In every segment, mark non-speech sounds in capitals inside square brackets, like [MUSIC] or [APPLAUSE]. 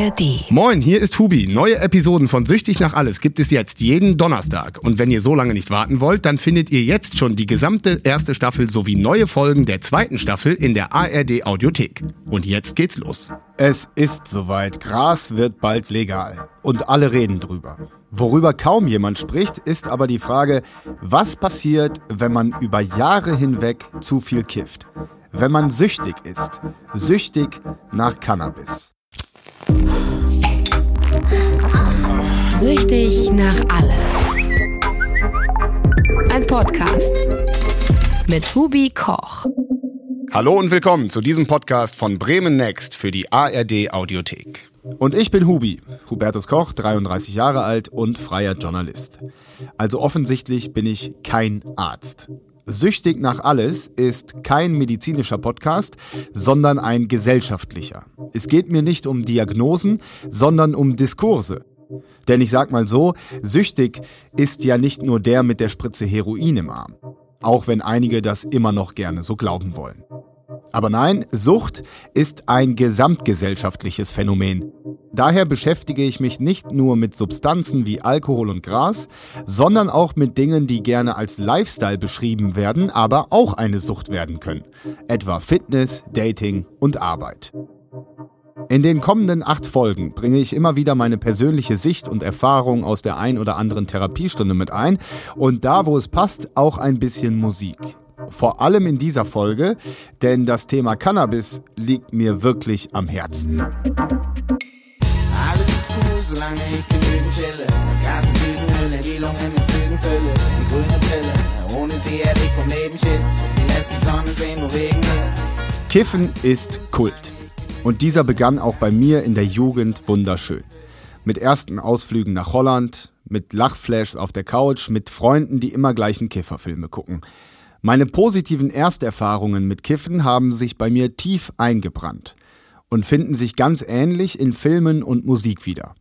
ARD. Moin, hier ist Hubi. Neue Episoden von Süchtig nach Alles gibt es jetzt jeden Donnerstag. Und wenn ihr so lange nicht warten wollt, dann findet ihr jetzt schon die gesamte erste Staffel sowie neue Folgen der zweiten Staffel in der ARD Audiothek. Und jetzt geht's los. Es ist soweit. Gras wird bald legal. Und alle reden drüber. Worüber kaum jemand spricht, ist aber die Frage, was passiert, wenn man über Jahre hinweg zu viel kifft? Wenn man süchtig ist. Süchtig nach Cannabis. Süchtig nach alles. Ein Podcast mit Hubi Koch. Hallo und willkommen zu diesem Podcast von Bremen Next für die ARD Audiothek. Und ich bin Hubi, Hubertus Koch, 33 Jahre alt und freier Journalist. Also offensichtlich bin ich kein Arzt. Süchtig nach alles ist kein medizinischer Podcast, sondern ein gesellschaftlicher. Es geht mir nicht um Diagnosen, sondern um Diskurse. Denn ich sag mal so, süchtig ist ja nicht nur der mit der Spritze Heroin im Arm. Auch wenn einige das immer noch gerne so glauben wollen. Aber nein, Sucht ist ein gesamtgesellschaftliches Phänomen. Daher beschäftige ich mich nicht nur mit Substanzen wie Alkohol und Gras, sondern auch mit Dingen, die gerne als Lifestyle beschrieben werden, aber auch eine Sucht werden können. Etwa Fitness, Dating und Arbeit. In den kommenden acht Folgen bringe ich immer wieder meine persönliche Sicht und Erfahrung aus der ein oder anderen Therapiestunde mit ein und da, wo es passt, auch ein bisschen Musik. Vor allem in dieser Folge, denn das Thema Cannabis liegt mir wirklich am Herzen. Solange ich genügend chille. Gas in Tütenhülle, die Lungen in Zügen fülle. Die grüne Brille, ohne sie hätte ich vom Leben Schiss. Sie lässt die Sonne sehen, wo Regen ist. Kiffen ist Kult. Und dieser begann auch bei mir in der Jugend wunderschön. Mit ersten Ausflügen nach Holland, mit Lachflashs auf der Couch, mit Freunden, die immer gleichen Kifferfilme gucken. Meine positiven Ersterfahrungen mit Kiffen haben sich bei mir tief eingebrannt und finden sich ganz ähnlich in Filmen und Musik wieder.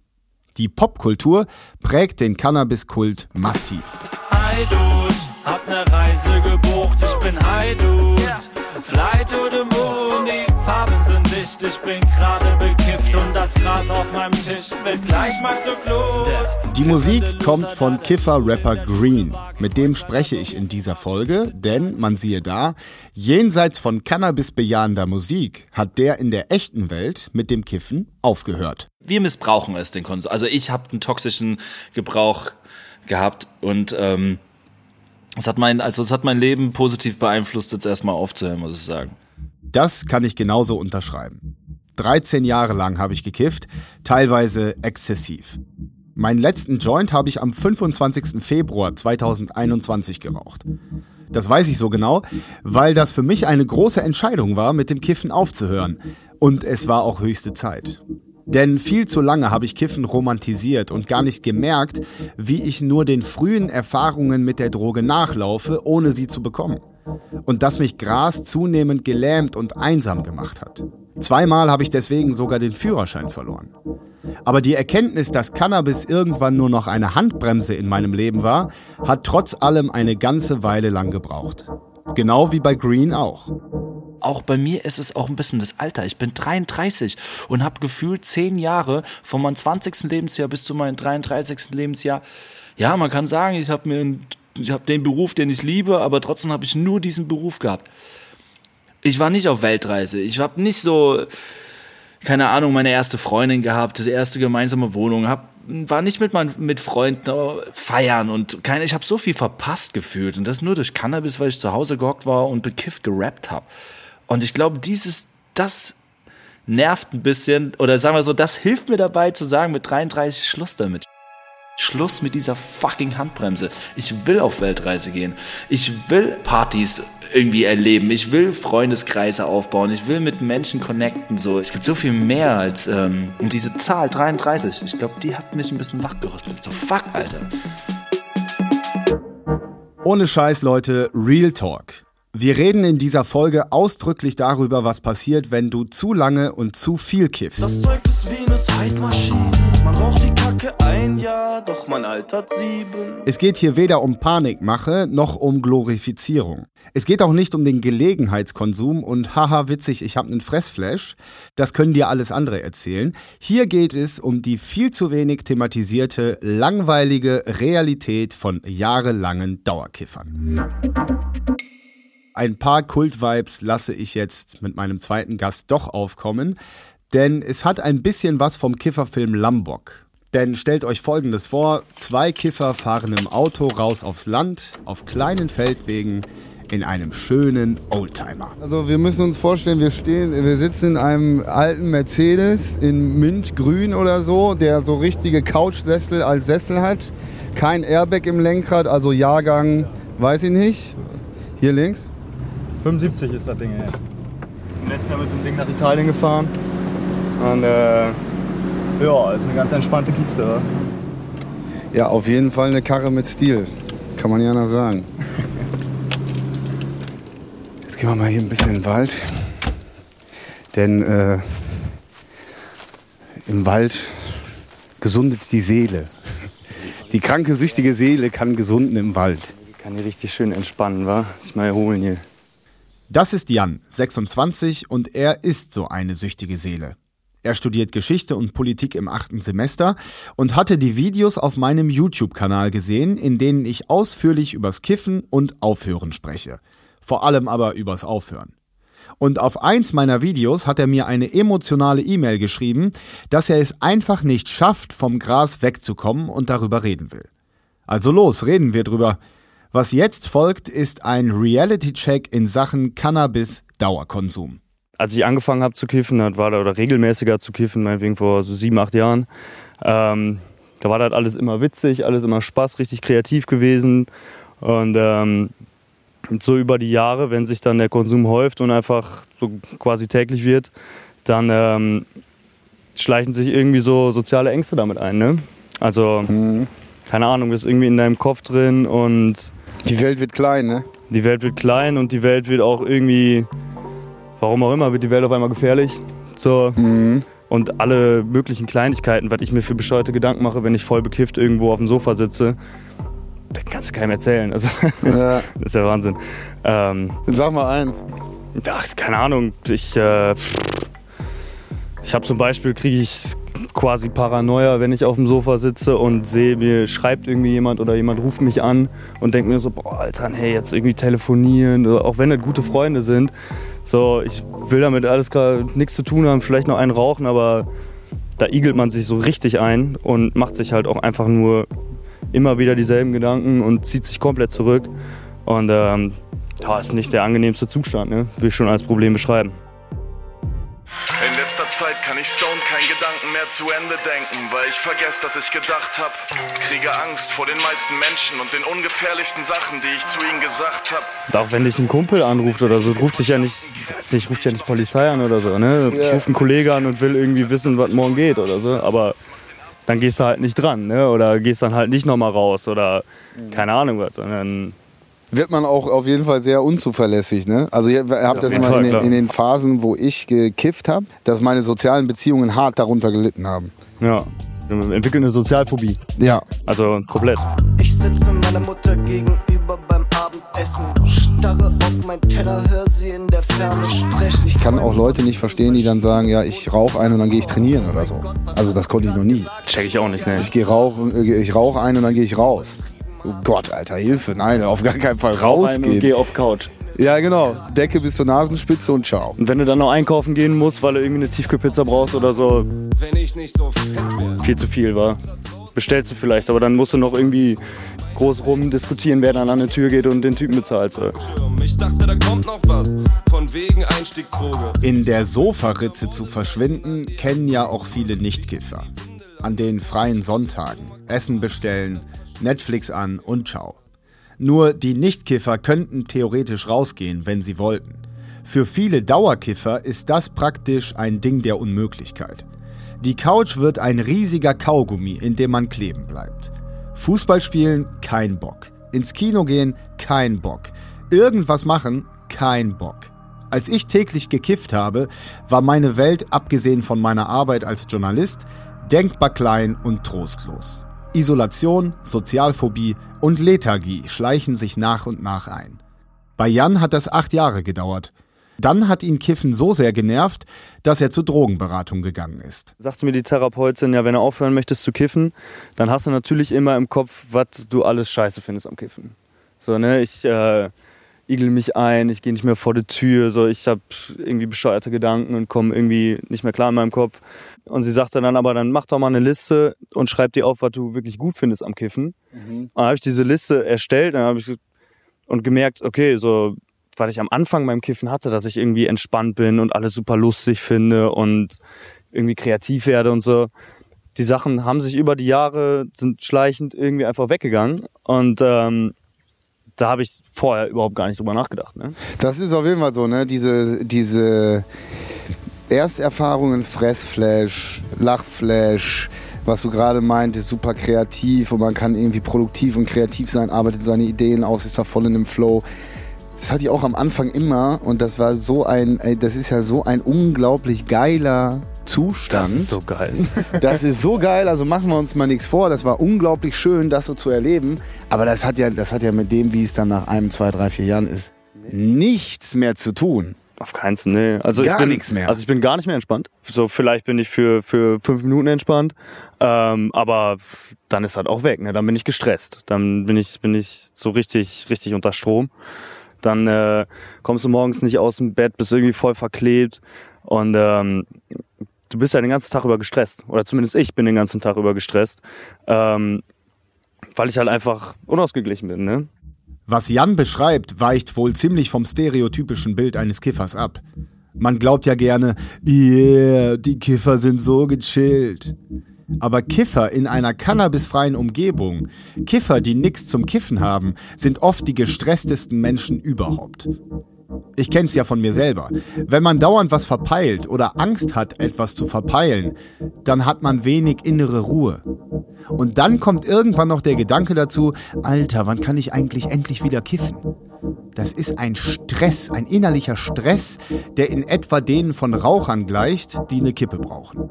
Die Popkultur prägt den Cannabiskult massiv. Hi Dude, hab ne Reise gebucht, ich bin Hi Dude. Fly to the moon, die Farben sind dicht, ich bin gerade bekifft und das Gras auf meinem Tisch wird gleich mal zu Klo. Die Musik kommt von Kiffer-Rapper Green. Mit dem spreche ich in dieser Folge, denn man siehe da, jenseits von Cannabis-bejahender Musik hat der in der echten Welt mit dem Kiffen aufgehört. wir missbrauchen es, den Konsum. Also ich habe einen toxischen Gebrauch gehabt und ähm, es hat mein, also es hat mein Leben positiv beeinflusst, jetzt erstmal aufzuhören, muss ich sagen. Das kann ich genauso unterschreiben. 13 Jahre lang habe ich gekifft, teilweise exzessiv. Meinen letzten Joint habe ich am 25. Februar 2021 geraucht. Das weiß ich so genau, weil das für mich eine große Entscheidung war, mit dem Kiffen aufzuhören. Und es war auch höchste Zeit. Denn viel zu lange habe ich Kiffen romantisiert und gar nicht gemerkt, wie ich nur den frühen Erfahrungen mit der Droge nachlaufe, ohne sie zu bekommen. Und dass mich Gras zunehmend gelähmt und einsam gemacht hat. Zweimal habe ich deswegen sogar den Führerschein verloren. Aber die Erkenntnis, dass Cannabis irgendwann nur noch eine Handbremse in meinem Leben war, hat trotz allem eine ganze Weile lang gebraucht. Genau wie bei Green auch. Auch bei mir ist es auch ein bisschen das Alter. Ich bin 33 und habe gefühlt zehn Jahre von meinem 20. Lebensjahr bis zu meinem 33. Lebensjahr. Ja, man kann sagen, ich habe mir den Beruf, den ich liebe, aber trotzdem habe ich nur diesen Beruf gehabt. Ich war nicht auf Weltreise. Ich habe nicht so, keine Ahnung, meine erste Freundin gehabt, das erste gemeinsame Wohnung, hab, war nicht mit meinen mit Freunden äh, feiern und keine, ich habe so viel verpasst gefühlt und das nur durch Cannabis, weil ich zu Hause gehockt war und bekifft gerappt habe. Und ich glaube, dieses, das nervt ein bisschen oder sagen wir so, das hilft mir dabei zu sagen mit 33 Schluss damit. Schluss mit dieser fucking Handbremse. Ich will auf Weltreise gehen. Ich will Partys irgendwie erleben. Ich will Freundeskreise aufbauen. Ich will mit Menschen connecten. So, es gibt so viel mehr als ähm, diese Zahl 33. Ich glaube, die hat mich ein bisschen wachgerüttelt. So fuck, Alter. Ohne Scheiß, Leute, Real Talk. Wir reden in dieser Folge ausdrücklich darüber, was passiert, wenn du zu lange und zu viel kiffst. Das Zeug ist wie eine Zeitmaschine. Man raucht die Kacke ein Jahr, doch man altert sieben. Es geht hier weder um Panikmache noch um Glorifizierung. Es geht auch nicht um den Gelegenheitskonsum und haha witzig, ich habe einen Fressflash. Das können dir alles andere erzählen. Hier geht es um die viel zu wenig thematisierte, langweilige Realität von jahrelangen Dauerkiffern. Ein paar Kult-Vibes lasse ich jetzt mit meinem zweiten Gast doch aufkommen, denn es hat ein bisschen was vom Kifferfilm Lambok. Denn stellt euch folgendes vor: Zwei Kiffer fahren im Auto raus aufs Land, auf kleinen Feldwegen, in einem schönen Oldtimer. Also wir müssen uns vorstellen, wir stehen, wir sitzen in einem alten Mercedes in Mintgrün oder so, der so richtige Couchsessel als Sessel hat. Kein Airbag im Lenkrad, also Jahrgang, weiß ich nicht. Hier links. 75 ist das Ding, ey. Letztes Jahr mit dem Ding nach Italien gefahren. Und äh, ja, ist eine ganz entspannte Kiste. Oder? Ja, auf jeden Fall eine Karre mit Stil. Kann man ja noch sagen. Jetzt gehen wir mal hier ein bisschen in den Wald. Denn äh, im Wald gesundet die Seele. Die kranke, süchtige Seele kann gesunden im Wald. Kann hier richtig schön entspannen, wa? Sich mal erholen hier. Das ist Jan, 26, und er ist so eine süchtige Seele. Er studiert Geschichte und Politik im achten Semester und hatte die Videos auf meinem YouTube-Kanal gesehen, in denen ich ausführlich übers Kiffen und Aufhören spreche. Vor allem aber übers Aufhören. Und auf eins meiner Videos hat er mir eine emotionale E-Mail geschrieben, dass er es einfach nicht schafft, vom Gras wegzukommen und darüber reden will. Also los, reden wir drüber. Was jetzt folgt, ist ein Reality-Check in Sachen Cannabis-Dauerkonsum. Als ich angefangen habe zu kiffen, war da, oder regelmäßiger zu kiffen, meinetwegen vor so sieben, acht Jahren, ähm, da war das alles immer witzig, alles immer Spaß, richtig kreativ gewesen. Und ähm, so über die Jahre, wenn sich dann der Konsum häuft und einfach so quasi täglich wird, dann ähm, schleichen sich irgendwie so soziale Ängste damit ein. Ne? Also, Mhm. keine Ahnung, ist irgendwie in deinem Kopf drin und Die Welt wird klein, ne? die Welt wird klein und die Welt wird auch irgendwie, warum auch immer, wird die Welt auf einmal gefährlich. So. Mhm. Und alle möglichen Kleinigkeiten, was ich mir für bescheuerte Gedanken mache, wenn ich voll bekifft irgendwo auf dem Sofa sitze, das kannst du keinem erzählen. Also, Ja. [LAUGHS] das ist ja Wahnsinn. Ähm, Sag mal ein. ach, keine Ahnung. Ich, äh, ich habe zum Beispiel, kriege ich quasi Paranoia, wenn ich auf dem Sofa sitze und sehe, mir schreibt irgendwie jemand oder jemand ruft mich an und denkt mir so, boah, Alter, hey, jetzt irgendwie telefonieren, oder auch wenn das gute Freunde sind. So, ich will damit alles gar nichts zu tun haben, vielleicht noch einen rauchen, aber da igelt man sich so richtig ein und macht sich halt auch einfach nur immer wieder dieselben Gedanken und zieht sich komplett zurück. Und ähm, ja, ist nicht der angenehmste Zustand, ne? will ich schon als Problem beschreiben. Zeit kann ich Stone kein Gedanken mehr zu Ende denken, weil ich vergesse, dass ich gedacht hab. Kriege Angst vor den meisten Menschen und den ungefährlichsten Sachen, die ich zu ihnen gesagt hab. Und auch wenn dich ein Kumpel anruft oder so, ruft sich ja nicht, weiß nicht, ruft ja nicht Polizei an oder so, ne? Ja. Ruft ein Kollege an und will irgendwie wissen, was morgen geht oder so, aber dann gehst du halt nicht dran, ne? Oder gehst dann halt nicht nochmal raus oder keine Ahnung was, sondern Wird man auch auf jeden Fall sehr unzuverlässig, ne? Also ihr habt das immer in, den, in den Phasen, wo ich gekifft habe, dass meine sozialen Beziehungen hart darunter gelitten haben. ja, wir entwickeln eine Sozialphobie. Ja. Also komplett. Ich sitze meiner Mutter gegenüber beim Abendessen. Starre auf meinen Teller, hör sie in der Ferne sprechen. Ich kann auch Leute nicht verstehen, die dann sagen, ja, ich rauche ein und dann gehe ich trainieren oder so. Also das konnte ich noch nie. Check ich auch nicht, ne? Ich gehe rauchen, äh, ich rauche ein und dann gehe ich raus. Oh Gott, Alter, Hilfe, nein, auf gar keinen Fall rausgehen. geh auf Couch. Ja, genau. Decke bis zur Nasenspitze und ciao. Und wenn du dann noch einkaufen gehen musst, weil du irgendwie eine Tiefkühlpizza brauchst oder so, Wenn ich nicht so viel zu viel war. Bestellst du vielleicht, aber dann musst du noch irgendwie groß rum diskutieren, wer dann an die Tür geht und den Typen bezahlt. So. Ich dachte, da kommt noch was. Von wegen Einstiegsdroge. In der Sofaritze zu verschwinden, kennen ja auch viele Nichtkiffer. An den freien Sonntagen. Essen bestellen, Netflix an und ciao. Nur die Nichtkiffer könnten theoretisch rausgehen, wenn sie wollten. Für viele Dauerkiffer ist das praktisch ein Ding der Unmöglichkeit. Die Couch wird ein riesiger Kaugummi, in dem man kleben bleibt. Fußball spielen, kein Bock. Ins Kino gehen, kein Bock. Irgendwas machen, kein Bock. Als ich täglich gekifft habe, war meine Welt, abgesehen von meiner Arbeit als Journalist, Denkbar klein und trostlos. Isolation, Sozialphobie und Lethargie schleichen sich nach und nach ein. Bei Jan hat das acht Jahre gedauert. Dann hat ihn Kiffen so sehr genervt, dass er zur Drogenberatung gegangen ist. Sagte mir die Therapeutin, ja, wenn du aufhören möchtest zu kiffen, dann hast du natürlich immer im Kopf, was du alles scheiße findest am Kiffen. So, ne, ich äh, igel mich ein, ich gehe nicht mehr vor die Tür, so, ich habe irgendwie bescheuerte Gedanken und komme irgendwie nicht mehr klar in meinem Kopf. Und sie sagte dann aber, dann mach doch mal eine Liste und schreib dir auf, was du wirklich gut findest am Kiffen. Mhm. Und dann habe ich diese Liste erstellt, dann habe ich und gemerkt, okay, so was ich am Anfang beim Kiffen hatte, dass ich irgendwie entspannt bin und alles super lustig finde und irgendwie kreativ werde und so. Die Sachen haben sich über die Jahre, sind schleichend irgendwie einfach weggegangen und ähm, da habe ich vorher überhaupt gar nicht drüber nachgedacht. Ne? Das ist auf jeden Fall so, ne? Diese, diese Ersterfahrungen, Fressflash, Lachflash, was du gerade meintest, super kreativ und man kann irgendwie produktiv und kreativ sein, arbeitet seine Ideen aus, ist da voll in dem Flow. Das hatte ich auch am Anfang immer und das war so ein, ey, das ist ja so ein unglaublich geiler Zustand. Das ist so geil. [LAUGHS] Das ist so geil, also machen wir uns mal nichts vor. Das war unglaublich schön, das so zu erleben. Aber das hat ja, das hat ja mit dem, wie es dann nach einem, zwei, drei, vier Jahren ist, nichts mehr zu tun. Auf keinen Fall, nee. Also Gar ich bin, nichts mehr. Also ich bin gar nicht mehr entspannt. So vielleicht bin ich für, für fünf Minuten entspannt, ähm, aber dann ist halt auch weg. Ne? Dann bin ich gestresst. Dann bin ich, bin ich so richtig, richtig unter Strom. Dann äh, kommst du morgens nicht aus dem Bett, bist irgendwie voll verklebt und ähm, du bist ja den ganzen Tag über gestresst. Oder zumindest ich bin den ganzen Tag über gestresst, ähm, weil ich halt einfach unausgeglichen bin. Ne? Was Jan beschreibt, weicht wohl ziemlich vom stereotypischen Bild eines Kiffers ab. Man glaubt ja gerne, yeah, die Kiffer sind so gechillt. Aber Kiffer in einer cannabisfreien Umgebung, Kiffer, die nichts zum Kiffen haben, sind oft die gestresstesten Menschen überhaupt. Ich kenn's ja von mir selber. Wenn man dauernd was verpeilt oder Angst hat, etwas zu verpeilen, dann hat man wenig innere Ruhe. Und dann kommt irgendwann noch der Gedanke dazu, Alter, wann kann ich eigentlich endlich wieder kiffen? Das ist ein Stress, ein innerlicher Stress, der in etwa denen von Rauchern gleicht, die eine Kippe brauchen.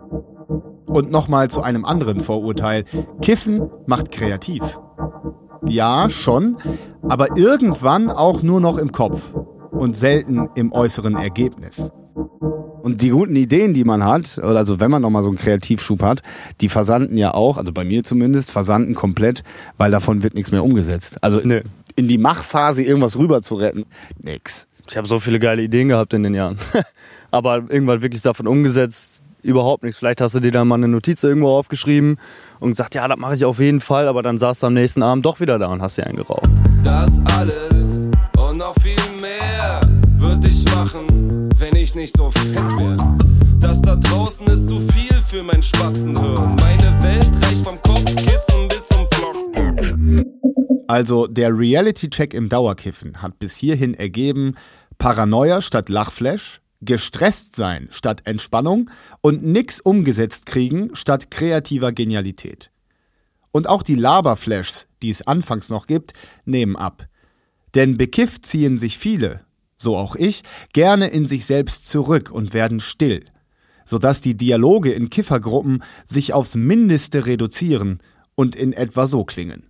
Und nochmal zu einem anderen Vorurteil. Kiffen macht kreativ. Ja, schon, aber irgendwann auch nur noch im Kopf und selten im äußeren Ergebnis. Und die guten Ideen, die man hat, also wenn man nochmal so einen Kreativschub hat, die versanden ja auch, also bei mir zumindest, versanden komplett, weil davon wird nichts mehr umgesetzt. Also in, in die Machphase irgendwas rüber zu retten, nix. Ich habe so viele geile Ideen gehabt in den Jahren. [LAUGHS] Aber irgendwann wirklich davon umgesetzt, überhaupt nichts. Vielleicht hast du dir dann mal eine Notiz irgendwo aufgeschrieben und gesagt, ja, das mache ich auf jeden Fall, aber dann saß du am nächsten Abend doch wieder da und hast dir einen geraucht. Das alles machen, wenn ich nicht so fett wäre. Das da draußen ist zu viel für mein Spatzenhirn. Meine Welt reicht vom Kopfkissen bis zum Flachboden. Also der Reality-Check im Dauerkiffen hat bis hierhin ergeben, Paranoia statt Lachflash, gestresst sein statt Entspannung und nix umgesetzt kriegen statt kreativer Genialität. Und auch die Laberflashs, die es anfangs noch gibt, nehmen ab. Denn bekifft ziehen sich viele, so auch ich, gerne in sich selbst zurück und werden still, sodass die Dialoge in Kiffergruppen sich aufs Mindeste reduzieren und in etwa so klingen.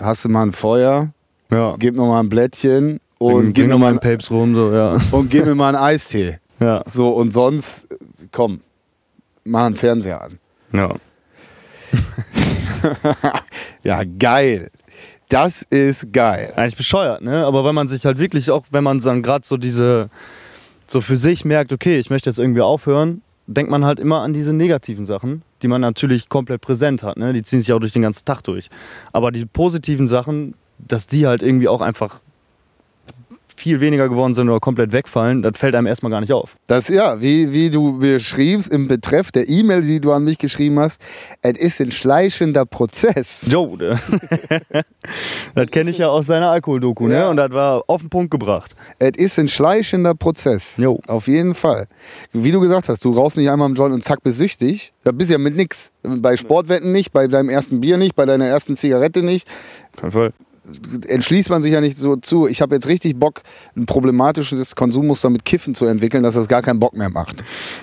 Hast du mal ein Feuer? Ja. Gib noch mal ein Blättchen und gib mir noch mal mal einen Papes rum, so, ja. [LAUGHS] und gib mir mal einen Eistee. Ja. So und sonst komm, mach einen Fernseher an. Ja. [LAUGHS] Ja, geil. Das ist geil. Eigentlich bescheuert, ne? Aber wenn man sich halt wirklich auch, wenn man dann gerade so diese, so für sich merkt, okay, ich möchte jetzt irgendwie aufhören, denkt man halt immer an diese negativen Sachen, die man natürlich komplett präsent hat, ne? Die ziehen sich auch durch den ganzen Tag durch. Aber die positiven Sachen, dass die halt irgendwie auch einfach viel weniger geworden sind oder komplett wegfallen, das fällt einem erstmal gar nicht auf. Das ja, wie, wie du mir schriebst im Betreff der E-Mail, die du an mich geschrieben hast, es ist ein schleichender Prozess. Jo, ne? [LAUGHS] das kenne ich ja aus seiner Alkoholdoku, ne? Ja. Und das war auf den Punkt gebracht. Es ist ein schleichender Prozess. Jo. Auf jeden Fall. Wie du gesagt hast, du rauchst nicht einmal im Joint und zack, bist süchtig. Da bist du ja mit nix. Bei Sportwetten nicht, bei deinem ersten Bier nicht, bei deiner ersten Zigarette nicht. Kein Fall. Entschließt man sich ja nicht so zu, ich habe jetzt richtig Bock, ein problematisches Konsummuster mit Kiffen zu entwickeln, dass das gar keinen Bock mehr macht.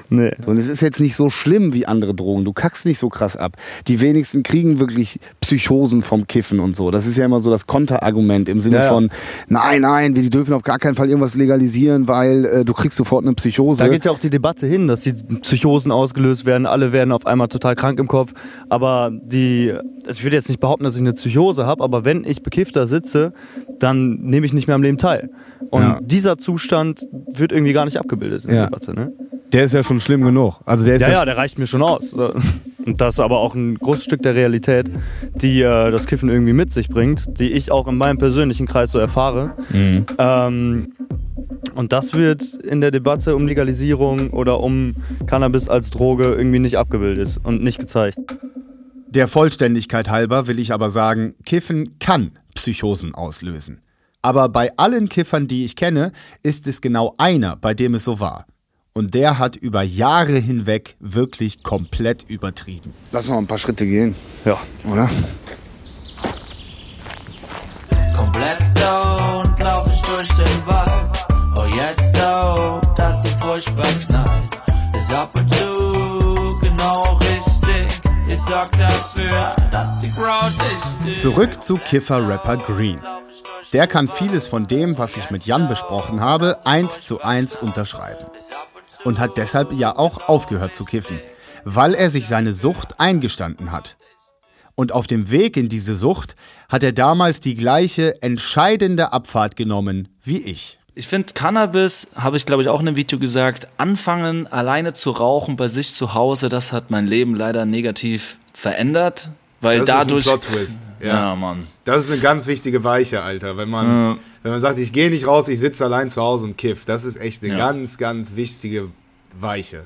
Nee. Und es ist jetzt nicht so schlimm wie andere Drogen. Du kackst nicht so krass ab. Die wenigsten kriegen wirklich Psychosen vom Kiffen und so. Das ist ja immer so das Konterargument im Sinne Ja, ja. von, nein, nein, wir dürfen auf gar keinen Fall irgendwas legalisieren, weil äh, du kriegst sofort eine Psychose. Da geht ja auch die Debatte hin, dass die Psychosen ausgelöst werden, alle werden auf einmal total krank im Kopf. Aber die, also ich würde jetzt nicht behaupten, dass ich eine Psychose habe, aber wenn ich bekifft da sitze, dann nehme ich nicht mehr am Leben teil. Und Ja. dieser Zustand wird irgendwie gar nicht abgebildet in Ja. der Debatte. Ne? der ist ja schon schlimm genug. Also der ist Ja, ja, ja, der reicht mir schon aus. Und das ist aber auch ein großes Stück der Realität, die äh, das Kiffen irgendwie mit sich bringt, die ich auch in meinem persönlichen Kreis so erfahre. Mhm. Ähm, und das wird in der Debatte um Legalisierung oder um Cannabis als Droge irgendwie nicht abgebildet und nicht gezeigt. Der Vollständigkeit halber will ich aber sagen, Kiffen kann Psychosen auslösen. Aber bei allen Kiffern, die ich kenne, ist es genau einer, bei dem es so war. Und der hat über Jahre hinweg wirklich komplett übertrieben. Lass noch ein paar Schritte gehen. Ja. Oder? Komplett stoned lauf ich durch den Wald. Oh dass sie furchtbar knallt. Ist ab und zu genau richtig. Ich sorg dafür, dass die Crowd dich Zurück zu Kiffer-Rapper Green. Der kann vieles von dem, was ich mit Jan besprochen habe, eins zu eins unterschreiben. Und hat deshalb ja auch aufgehört zu kiffen, weil er sich seine Sucht eingestanden hat. Und auf dem Weg in diese Sucht hat er damals die gleiche entscheidende Abfahrt genommen wie ich. Ich finde, Cannabis, habe ich glaube ich auch in einem Video gesagt, anfangen alleine zu rauchen bei sich zu Hause, das hat mein Leben leider negativ verändert. Weil Das dadurch. ist ein Plot-Twist. [LAUGHS] Ja. Ja, Mann. Das ist eine ganz wichtige Weiche, Alter. Wenn man, wenn man sagt, ich gehe nicht raus, ich sitze allein zu Hause und kiff. Das ist echt eine Ja. ganz, ganz wichtige Weiche.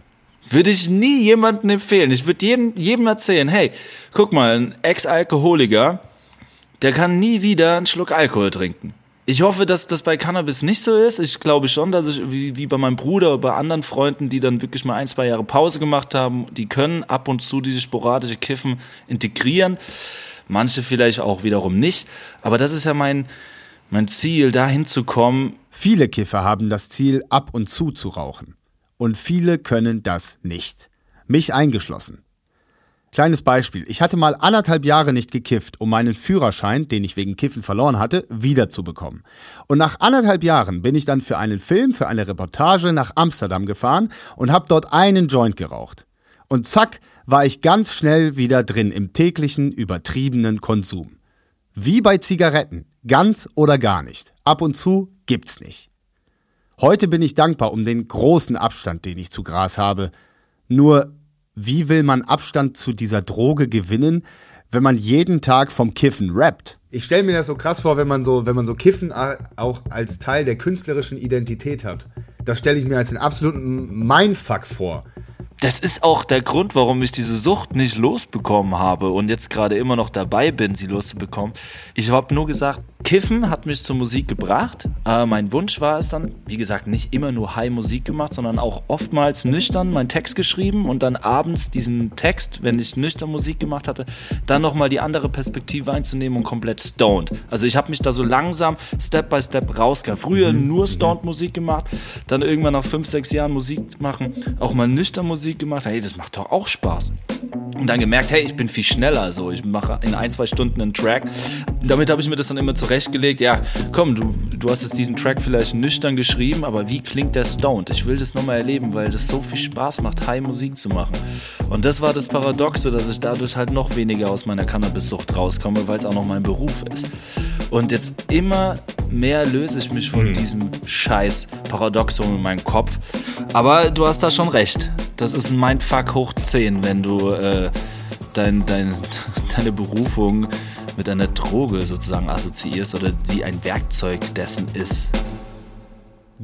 Würde ich nie jemandem empfehlen. Ich würde jedem, jedem erzählen, hey, guck mal, ein Ex-Alkoholiker, der kann nie wieder einen Schluck Alkohol trinken. Ich hoffe, dass das bei Cannabis nicht so ist. Ich glaube schon, dass ich, wie, wie bei meinem Bruder oder bei anderen Freunden, die dann wirklich mal ein, zwei Jahre Pause gemacht haben, die können ab und zu diese sporadische Kiffen integrieren. Manche vielleicht auch wiederum nicht. Aber das ist ja mein, mein Ziel, dahin zu kommen. Viele Kiffer haben das Ziel, ab und zu zu rauchen. Und viele können das nicht. Mich eingeschlossen. Kleines Beispiel. Ich hatte mal anderthalb Jahre nicht gekifft, um meinen Führerschein, den ich wegen Kiffen verloren hatte, wiederzubekommen. Und nach anderthalb Jahren bin ich dann für einen Film, für eine Reportage nach Amsterdam gefahren und habe dort einen Joint geraucht. Und zack, war ich ganz schnell wieder drin im täglichen, übertriebenen Konsum. Wie bei Zigaretten. Ganz oder gar nicht. Ab und zu gibt's nicht. Heute bin ich dankbar um den großen Abstand, den ich zu Gras habe. Nur, wie will man Abstand zu dieser Droge gewinnen, wenn man jeden Tag vom Kiffen rappt? Ich stelle mir das so krass vor, wenn man so, wenn man so Kiffen auch als Teil der künstlerischen Identität hat. Das stelle ich mir als einen absoluten Mindfuck vor. Das ist auch der Grund, warum ich diese Sucht nicht losbekommen habe und jetzt gerade immer noch dabei bin, sie loszubekommen. Ich habe nur gesagt, Kiffen hat mich zur Musik gebracht. Äh, mein Wunsch war es dann, wie gesagt, nicht immer nur High Musik gemacht, sondern auch oftmals nüchtern meinen Text geschrieben und dann abends diesen Text, wenn ich nüchtern Musik gemacht hatte, dann nochmal die andere Perspektive einzunehmen und komplett stoned. Also ich habe mich da so langsam Step by Step rausgegangen. Früher nur stoned Musik gemacht, dann irgendwann nach fünf, sechs Jahren Musik machen, auch mal nüchtern Musik gemacht. Hey, das macht doch auch Spaß. Und dann gemerkt, hey, ich bin viel schneller. So, ich mache in ein, zwei Stunden einen Track. Damit habe ich mir das dann immer zurechtgelegt. Ja, komm, du, du hast jetzt diesen Track vielleicht nüchtern geschrieben, aber wie klingt der stoned? Ich will das nochmal erleben, weil das so viel Spaß macht, High Musik zu machen. Und das war das Paradoxe, dass ich dadurch halt noch weniger aus meiner Cannabis-Sucht rauskomme, weil es auch noch mein Beruf ist. Und jetzt immer mehr löse ich mich von diesem scheiß Paradoxum in meinem Kopf. Aber du hast da schon recht. Das ist ein Mindfuck hoch 10, wenn du äh, dein, dein, [LAUGHS] deine Berufung mit einer Droge sozusagen assoziierst oder sie ein Werkzeug dessen ist.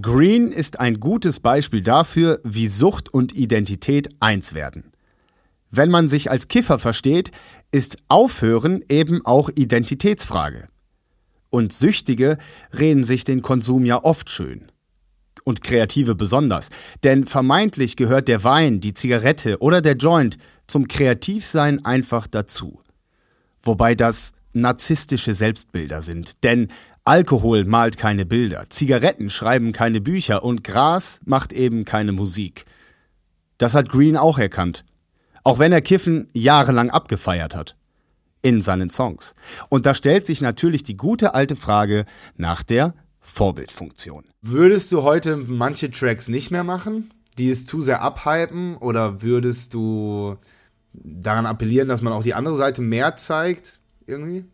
Green ist ein gutes Beispiel dafür, wie Sucht und Identität eins werden. Wenn man sich als Kiffer versteht, ist Aufhören eben auch Identitätsfrage. Und Süchtige reden sich den Konsum ja oft schön. Und Kreative besonders. Denn vermeintlich gehört der Wein, die Zigarette oder der Joint zum Kreativsein einfach dazu. Wobei das narzisstische Selbstbilder sind. Denn Alkohol malt keine Bilder, Zigaretten schreiben keine Bücher und Gras macht eben keine Musik. Das hat Green auch erkannt. Auch wenn er Kiffen jahrelang abgefeiert hat. In seinen Songs. Und da stellt sich natürlich die gute alte Frage nach der Vorbildfunktion. Würdest du heute manche Tracks nicht mehr machen, die es zu sehr abhypen? Oder würdest du daran appellieren, dass man auch die andere Seite mehr zeigt? Irgendwie?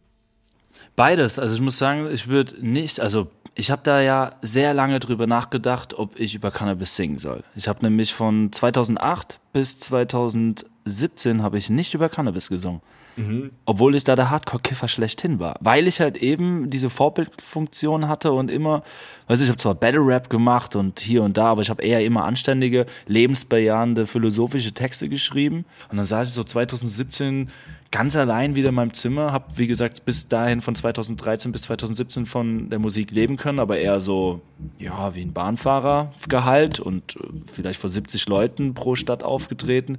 Beides. Also ich muss sagen, ich würde nicht, also ich habe da ja sehr lange drüber nachgedacht, ob ich über Cannabis singen soll. Ich habe nämlich von 2008 bis 2017 habe ich nicht über Cannabis gesungen. Mhm. Obwohl ich da der Hardcore-Kiffer schlechthin war. Weil ich halt eben diese Vorbildfunktion hatte und immer, weiß ich, ich habe zwar Battle Rap gemacht und hier und da, aber ich habe eher immer anständige, lebensbejahende, philosophische Texte geschrieben. Und dann saß ich so 2017 ganz allein wieder in meinem Zimmer, habe wie gesagt bis dahin von 2013 bis 2017 von der Musik leben können, aber eher so ja wie ein Bahnfahrergehalt und äh, vielleicht vor 70 Leuten pro Stadt aufgetreten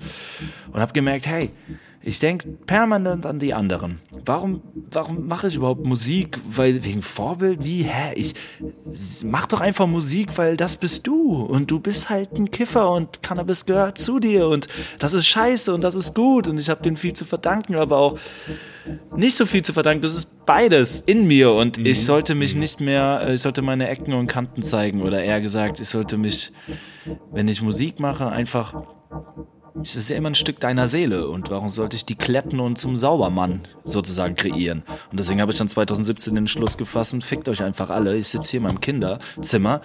und habe gemerkt, hey, ich denke permanent an die anderen. Warum, warum mache ich überhaupt Musik? Weil wegen Vorbild? Wie? Hä? Ich mach doch einfach Musik, weil das bist du und du bist halt ein Kiffer und Cannabis gehört zu dir und das ist scheiße und das ist gut und ich habe denen viel zu verdanken, aber auch nicht so viel zu verdanken. Das ist beides in mir und ich sollte mich nicht mehr, äh, ich sollte meine Ecken und Kanten zeigen oder eher gesagt, ich sollte mich, wenn ich Musik mache, einfach es ist ja immer ein Stück deiner Seele und warum sollte ich die kletten und zum Saubermann sozusagen kreieren? Und deswegen habe ich dann 2017 den Schluss gefasst, fickt euch einfach alle. Ich sitze hier in meinem Kinderzimmer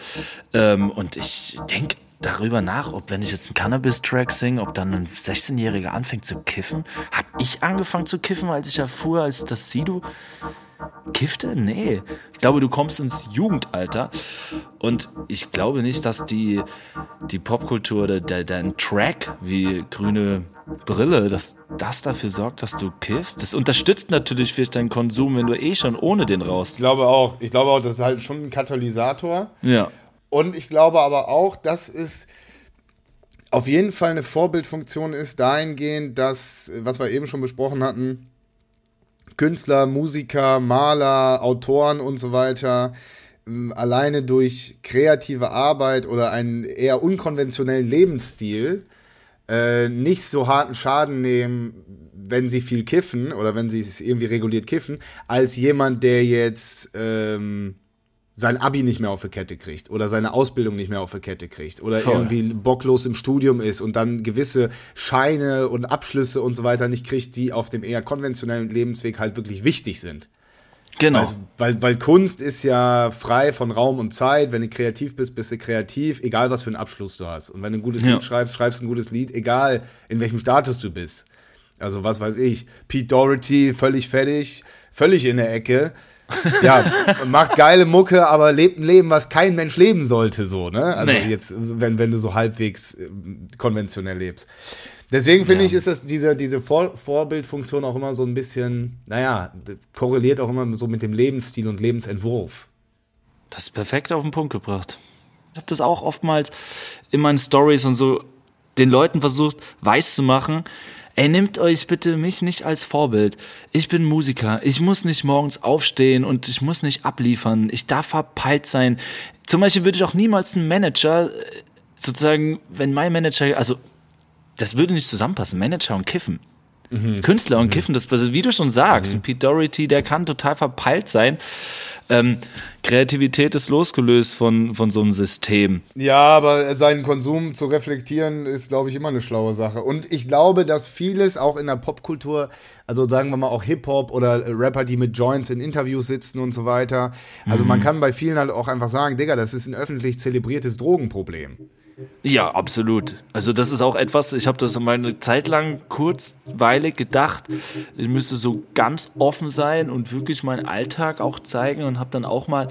ähm, und ich denke darüber nach, ob wenn ich jetzt einen Cannabis-Track singe, ob dann ein 16-Jähriger anfängt zu kiffen. Hab ich angefangen zu kiffen, als ich erfuhr, als das Sido kiffte? Nee. Ich glaube, du kommst ins Jugendalter und ich glaube nicht, dass die, die Popkultur oder der, dein Track wie grüne Brille, dass das dafür sorgt, dass du kiffst. Das unterstützt natürlich vielleicht deinen Konsum, wenn du eh schon ohne den raus. Ich glaube auch. Ich glaube auch, das ist halt schon ein Katalysator. Ja. Und ich glaube aber auch, dass es auf jeden Fall eine Vorbildfunktion ist, dahingehend, dass, was wir eben schon besprochen hatten, Künstler, Musiker, Maler, Autoren und so weiter ähm, alleine durch kreative Arbeit oder einen eher unkonventionellen Lebensstil äh, nicht so harten Schaden nehmen, wenn sie viel kiffen oder wenn sie es irgendwie reguliert kiffen, als jemand, der jetzt ähm, sein Abi nicht mehr auf die Kette kriegt oder seine Ausbildung nicht mehr auf die Kette kriegt oder Voll. irgendwie bocklos im Studium ist und dann gewisse Scheine und Abschlüsse und so weiter nicht kriegt, die auf dem eher konventionellen Lebensweg halt wirklich wichtig sind. Genau. Also, weil, weil Kunst ist ja frei von Raum und Zeit. Wenn du kreativ bist, bist du kreativ, egal was für einen Abschluss du hast. Und wenn du ein gutes Ja. Lied schreibst, schreibst du ein gutes Lied, egal in welchem Status du bist. Also was weiß ich, Pete Doherty, völlig fertig, völlig in der Ecke. [LAUGHS] Ja, macht geile Mucke, aber lebt ein Leben, was kein Mensch leben sollte, so, ne? Also Nee. jetzt, wenn, wenn du so halbwegs äh, konventionell lebst. Deswegen finde Ja. ich, ist das diese, diese Vor Vorbildfunktion auch immer so ein bisschen, naja, korreliert auch immer so mit dem Lebensstil und Lebensentwurf. Das ist perfekt auf den Punkt gebracht. Ich habe das auch oftmals in meinen Stories und so den Leuten versucht, weiß zu machen. Ey, nehmt euch bitte mich nicht als Vorbild. Ich bin Musiker. Ich muss nicht morgens aufstehen und ich muss nicht abliefern. Ich darf verpeilt sein. Zum Beispiel würde ich auch niemals einen Manager, äh, sozusagen, wenn mein Manager, also das würde nicht zusammenpassen. Manager und Kiffen. Künstler und Kiffen, das, also wie du schon sagst, ein Pete Doherty, der kann total verpeilt sein. Ähm, Kreativität ist losgelöst von, von so einem System. Ja, aber seinen Konsum zu reflektieren, ist, glaube ich, immer eine schlaue Sache. Und ich glaube, dass vieles auch in der Popkultur, also sagen wir mal auch Hip-Hop oder Rapper, die mit Joints in Interviews sitzen und so weiter. Also man kann bei vielen halt auch einfach sagen, Digga, das ist ein öffentlich zelebriertes Drogenproblem. Ja, absolut. Also das ist auch etwas, ich habe das mal eine Zeit lang kurzweilig gedacht, ich müsste so ganz offen sein und wirklich meinen Alltag auch zeigen und habe dann auch mal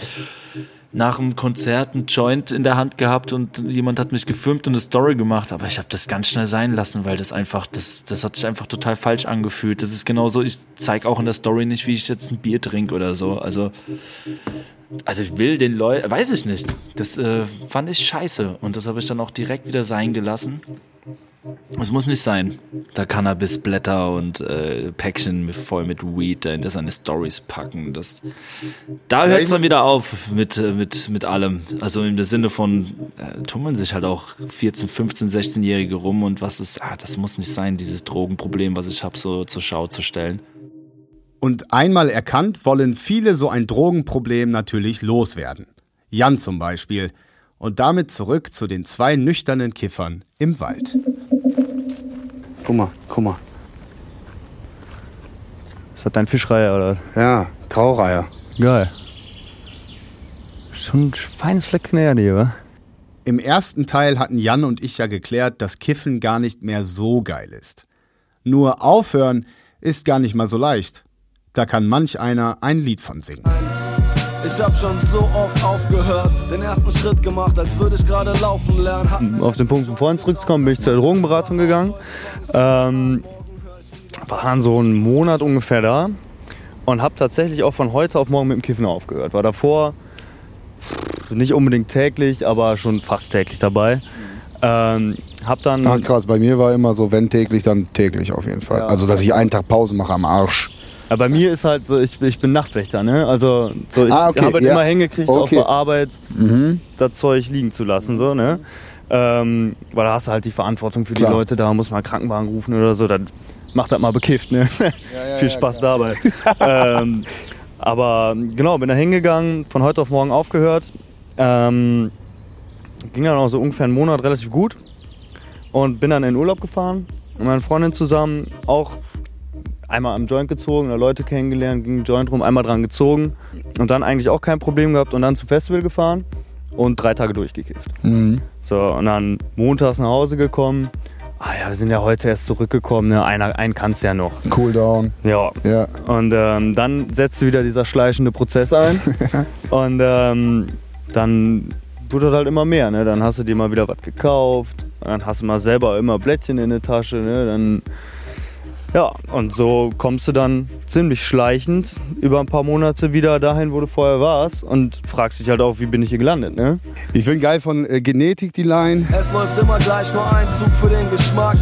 nach dem Konzert einen Joint in der Hand gehabt und jemand hat mich gefilmt und eine Story gemacht, aber ich habe das ganz schnell sein lassen, weil das einfach, das, das hat sich einfach total falsch angefühlt. Das ist genauso, ich zeige auch in der Story nicht, wie ich jetzt ein Bier trinke oder so. Also also ich will den Leuten, weiß ich nicht. Das äh, fand ich scheiße und das habe ich dann auch direkt wieder sein gelassen. Es muss nicht sein. Da Cannabisblätter und äh, Päckchen mit, voll mit Weed da in das seine Stories packen. Das, da hört es dann wieder auf mit, äh, mit, mit allem. Also im Sinne von, äh, tummeln sich halt auch 14, 15, 16-Jährige rum und was ist, ah, das muss nicht sein, dieses Drogenproblem, was ich habe, so zur Schau zu stellen. Und einmal erkannt, wollen viele so ein Drogenproblem natürlich loswerden. Jan zum Beispiel. Und damit zurück zu den zwei nüchternen Kiffern im Wald. Guck mal, guck mal. Ist das dein Fischreiher oder? Ja, Graureiher. Geil. Schon ein feines Fleckchen Erde, wa? Im ersten Teil hatten Jan und ich ja geklärt, dass Kiffen gar nicht mehr so geil ist. Nur aufhören ist gar nicht mal so leicht. Da kann manch einer ein Lied von singen. Ich hab schon so oft aufgehört, den ersten Schritt gemacht, als würde ich gerade laufen lernen. Hab Auf den Punkt von vorhin zurückzukommen, bin ich zur Drogenberatung gegangen. Ähm, war dann so einen Monat ungefähr da und habe tatsächlich auch von heute auf morgen mit dem Kiffen aufgehört. War davor nicht unbedingt täglich, aber schon fast täglich dabei. Ähm, hab dann Ah, krass, bei mir war immer so, wenn täglich, dann täglich auf jeden Fall. Ja. also, dass ich einen Tag Pause mache am Arsch. Ja, bei mir ist halt so, ich, ich bin Nachtwächter, ne? Also so, ich Ah, okay, habe halt ja. immer hingekriegt, auf Okay. der Arbeit Mhm. das Zeug liegen zu lassen, so, ne? Ähm, weil da hast du halt die Verantwortung für Klar. die Leute, da muss man Krankenwagen rufen oder so, dann macht das mal bekifft, ne? [LAUGHS] Viel Spaß dabei. [LAUGHS] ähm, aber genau, bin da hingegangen, von heute auf morgen aufgehört. Ähm, ging dann auch so ungefähr einen Monat relativ gut und bin dann in Urlaub gefahren mit meiner Freundin zusammen, auch einmal am Joint gezogen, da Leute kennengelernt, ging Joint rum, einmal dran gezogen und dann eigentlich auch kein Problem gehabt und dann zum Festival gefahren und drei Tage durchgekifft. Mhm. So, und dann montags nach Hause gekommen. Ah ja, wir sind ja heute erst zurückgekommen, ne? Einer, einen kannst ja noch. Cooldown. Ja. Ja. Und ähm, dann setzte wieder dieser schleichende Prozess ein. [LAUGHS] und ähm, dann wurde das halt immer mehr. Ne? Dann hast du dir mal wieder was gekauft. Dann hast du mal selber immer Blättchen in der Tasche. Ne? Dann, ja, und so kommst du dann ziemlich schleichend über ein paar Monate wieder dahin, wo du vorher warst. Und fragst dich halt auch, wie bin ich hier gelandet. Ne? Ich finde geil von äh, Genetik die Line. Es läuft immer gleich, nur ein Zug für den Geschmack.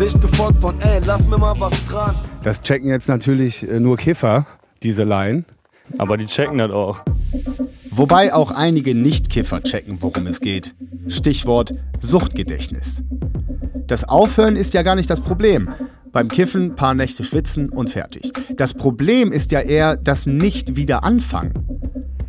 Dicht gefolgt von, ey, lass mir mal was dran. Das checken jetzt natürlich äh, nur Kiffer, diese Line. Aber die checken das auch. Wobei auch einige Nicht-Kiffer checken, worum es geht. Stichwort Suchtgedächtnis. Das Aufhören ist ja gar nicht das Problem. Beim Kiffen paar Nächte schwitzen und fertig. Das Problem ist ja eher das Nicht-Wieder-Anfangen.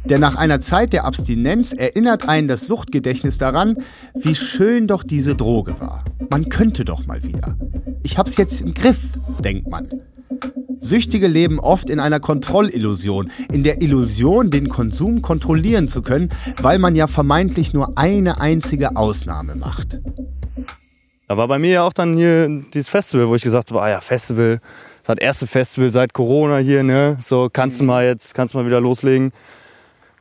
Denn nach einer Zeit der Abstinenz erinnert einen das Suchtgedächtnis daran, wie schön doch diese Droge war. Man könnte doch mal wieder. Ich hab's jetzt im Griff, denkt man. Süchtige leben oft in einer Kontrollillusion, in der Illusion, den Konsum kontrollieren zu können, weil man ja vermeintlich nur eine einzige Ausnahme macht. Da war bei mir ja auch dann hier dieses Festival, wo ich gesagt habe, ah ja, Festival, das erste Festival seit Corona hier, ne? So, kannst du mal jetzt, kannst du mal wieder loslegen.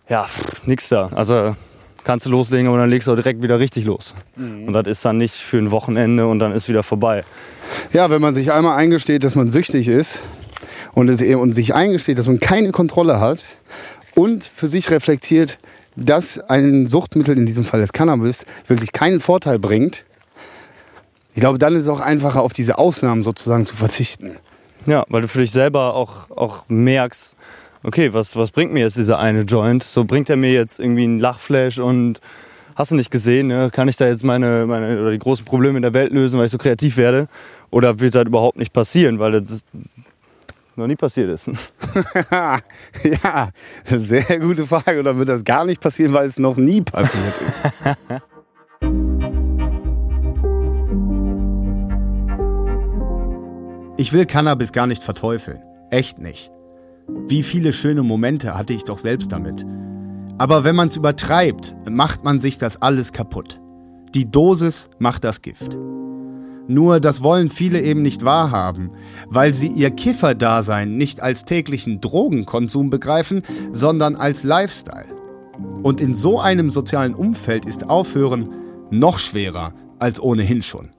Ja, pff, nix da. Also kannst du loslegen, aber dann legst du auch direkt wieder richtig los. Und das ist dann nicht für ein Wochenende und dann ist wieder vorbei. Ja, wenn man sich einmal eingesteht, dass man süchtig ist und, es, und sich eingesteht, dass man keine Kontrolle hat und für sich reflektiert, dass ein Suchtmittel, in diesem Fall das Cannabis, wirklich keinen Vorteil bringt, ich glaube, dann ist es auch einfacher, auf diese Ausnahmen sozusagen zu verzichten. Ja, weil du für dich selber auch, auch merkst, okay, was, was bringt mir jetzt dieser eine Joint? So bringt er mir jetzt irgendwie einen Lachflash und hast du nicht gesehen, ne? kann ich da jetzt meine, meine oder die großen Probleme in der Welt lösen, weil ich so kreativ werde? Oder wird das überhaupt nicht passieren, weil das noch nie passiert ist? [LAUGHS] [LAUGHS] ja, sehr gute Frage. Oder wird das gar nicht passieren, weil es noch nie passiert ist? [LAUGHS] Ich will Cannabis gar nicht verteufeln. Echt nicht. Wie viele schöne Momente hatte ich doch selbst damit. Aber wenn man es übertreibt, macht man sich das alles kaputt. Die Dosis macht das Gift. Nur das wollen viele eben nicht wahrhaben, weil sie ihr Kifferdasein nicht als täglichen Drogenkonsum begreifen, sondern als Lifestyle. Und in so einem sozialen Umfeld ist Aufhören noch schwerer als ohnehin schon.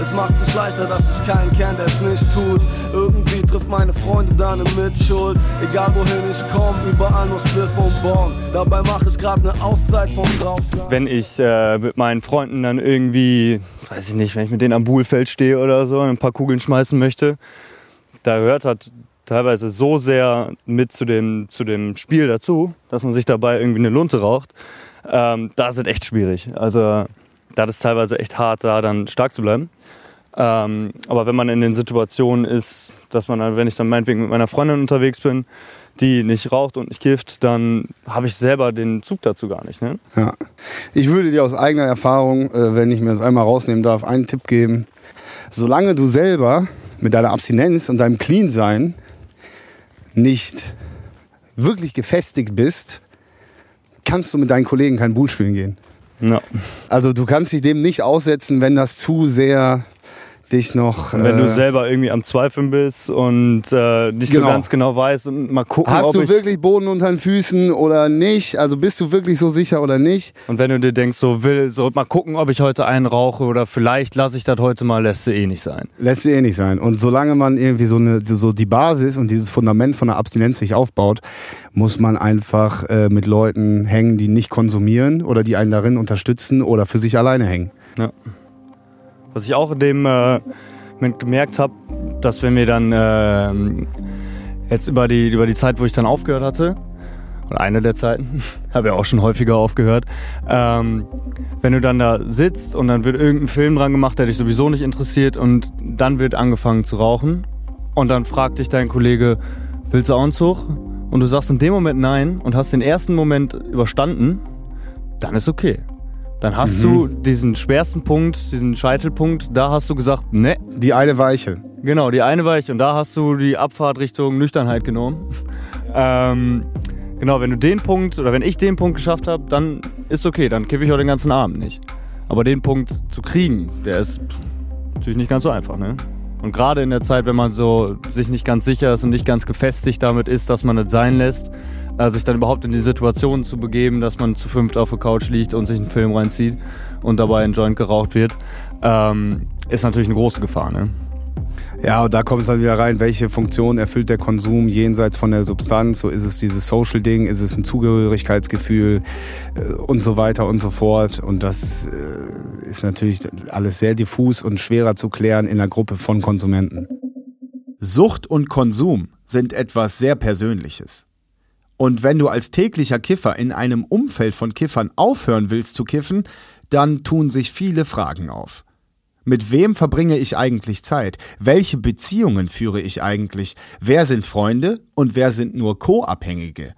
Es macht sich leichter, dass ich keinen kenn, der es nicht tut. Irgendwie trifft meine Freunde dann eine Mitschuld. Egal wohin ich komm, überall nur Spliff und Born. Dabei mache ich grad ne Auszeit vom Drauf. Wenn ich äh, mit meinen Freunden dann irgendwie, weiß ich nicht, wenn ich mit denen am Buhlfeld stehe oder so und ein paar Kugeln schmeißen möchte, da gehört halt teilweise so sehr mit zu dem, zu dem Spiel dazu, dass man sich dabei irgendwie eine Lunte raucht. Ähm, da ist es echt schwierig. Also da ist es teilweise echt hart, da dann stark zu bleiben. Ähm, aber wenn man in den Situationen ist, dass man wenn ich dann meinetwegen mit meiner Freundin unterwegs bin, die nicht raucht und nicht kifft, dann habe ich selber den Zug dazu gar nicht. Ne? Ja. Ich würde dir aus eigener Erfahrung, äh, wenn ich mir das einmal rausnehmen darf, einen Tipp geben. Solange du selber mit deiner Abstinenz und deinem Clean-Sein nicht wirklich gefestigt bist, kannst du mit deinen Kollegen kein Bull spielen gehen. Ja. Also du kannst dich dem nicht aussetzen, wenn das zu sehr dich noch. Und wenn äh, du selber irgendwie am Zweifeln bist und äh, nicht Genau. so ganz genau weißt und mal gucken, Hast ob du ich wirklich Boden unter den Füßen oder nicht? Also bist du wirklich so sicher oder nicht? und wenn du dir denkst, so will, so mal gucken, ob ich heute einen rauche oder vielleicht lasse ich das heute mal, lässt du eh nicht sein. Lässt sich eh nicht sein. Und solange man irgendwie so, eine, so die Basis und dieses Fundament von der Abstinenz sich aufbaut, muss man einfach äh, mit Leuten hängen, die nicht konsumieren oder die einen darin unterstützen oder für sich alleine hängen. Ja. Was ich auch in dem äh, Moment gemerkt habe, dass wenn wir dann ähm, jetzt über die, über die Zeit, wo ich dann aufgehört hatte, oder eine der Zeiten, [LAUGHS] habe ja auch schon häufiger aufgehört, ähm, wenn du dann da sitzt und dann wird irgendein Film dran gemacht, der dich sowieso nicht interessiert und dann wird angefangen zu rauchen und dann fragt dich dein Kollege, willst du auch einen Zug? Und du sagst in dem Moment nein und hast den ersten Moment überstanden, dann ist okay. Dann hast Mhm. du diesen schwersten Punkt, diesen Scheitelpunkt, da hast du gesagt, ne. Die eine Weiche. Genau, die eine Weiche. Und da hast du die Abfahrt Richtung Nüchternheit genommen. ähm, genau, wenn du den Punkt oder wenn ich den Punkt geschafft habe, dann ist okay, dann kiffe ich auch den ganzen Abend nicht. Aber den Punkt zu kriegen, der ist natürlich nicht ganz so einfach, ne? Und gerade in der Zeit, wenn man so sich nicht ganz sicher ist und nicht ganz gefestigt damit ist, dass man es sein lässt, äh, sich dann überhaupt in die Situation zu begeben, dass man zu fünft auf der Couch liegt und sich einen Film reinzieht und dabei ein Joint geraucht wird, ähm, ist natürlich eine große Gefahr, ne? Ja, und da kommt es dann wieder rein, welche Funktion erfüllt der Konsum jenseits von der Substanz? So ist es dieses Social-Ding, ist es ein Zugehörigkeitsgefühl äh, und so weiter und so fort. Und das äh, ist natürlich alles sehr diffus und schwerer zu klären in einer Gruppe von Konsumenten. Sucht und Konsum sind etwas sehr Persönliches. Und wenn du als täglicher Kiffer in einem Umfeld von Kiffern aufhören willst zu kiffen, dann tun sich viele Fragen auf. Mit wem verbringe ich eigentlich Zeit? Welche Beziehungen führe ich eigentlich? Wer sind Freunde und wer sind nur Co-Abhängige?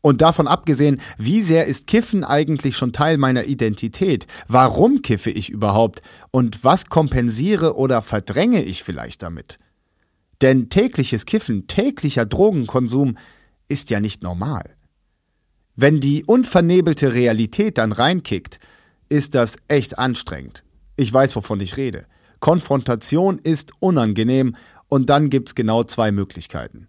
Und davon abgesehen, wie sehr ist Kiffen eigentlich schon Teil meiner Identität? Warum kiffe ich überhaupt? Und was kompensiere oder verdränge ich vielleicht damit? Denn tägliches Kiffen, täglicher Drogenkonsum ist ja nicht normal. Wenn die unvernebelte Realität dann reinkickt, ist das echt anstrengend. Ich weiß, wovon ich rede. Konfrontation ist unangenehm und dann gibt's genau zwei Möglichkeiten.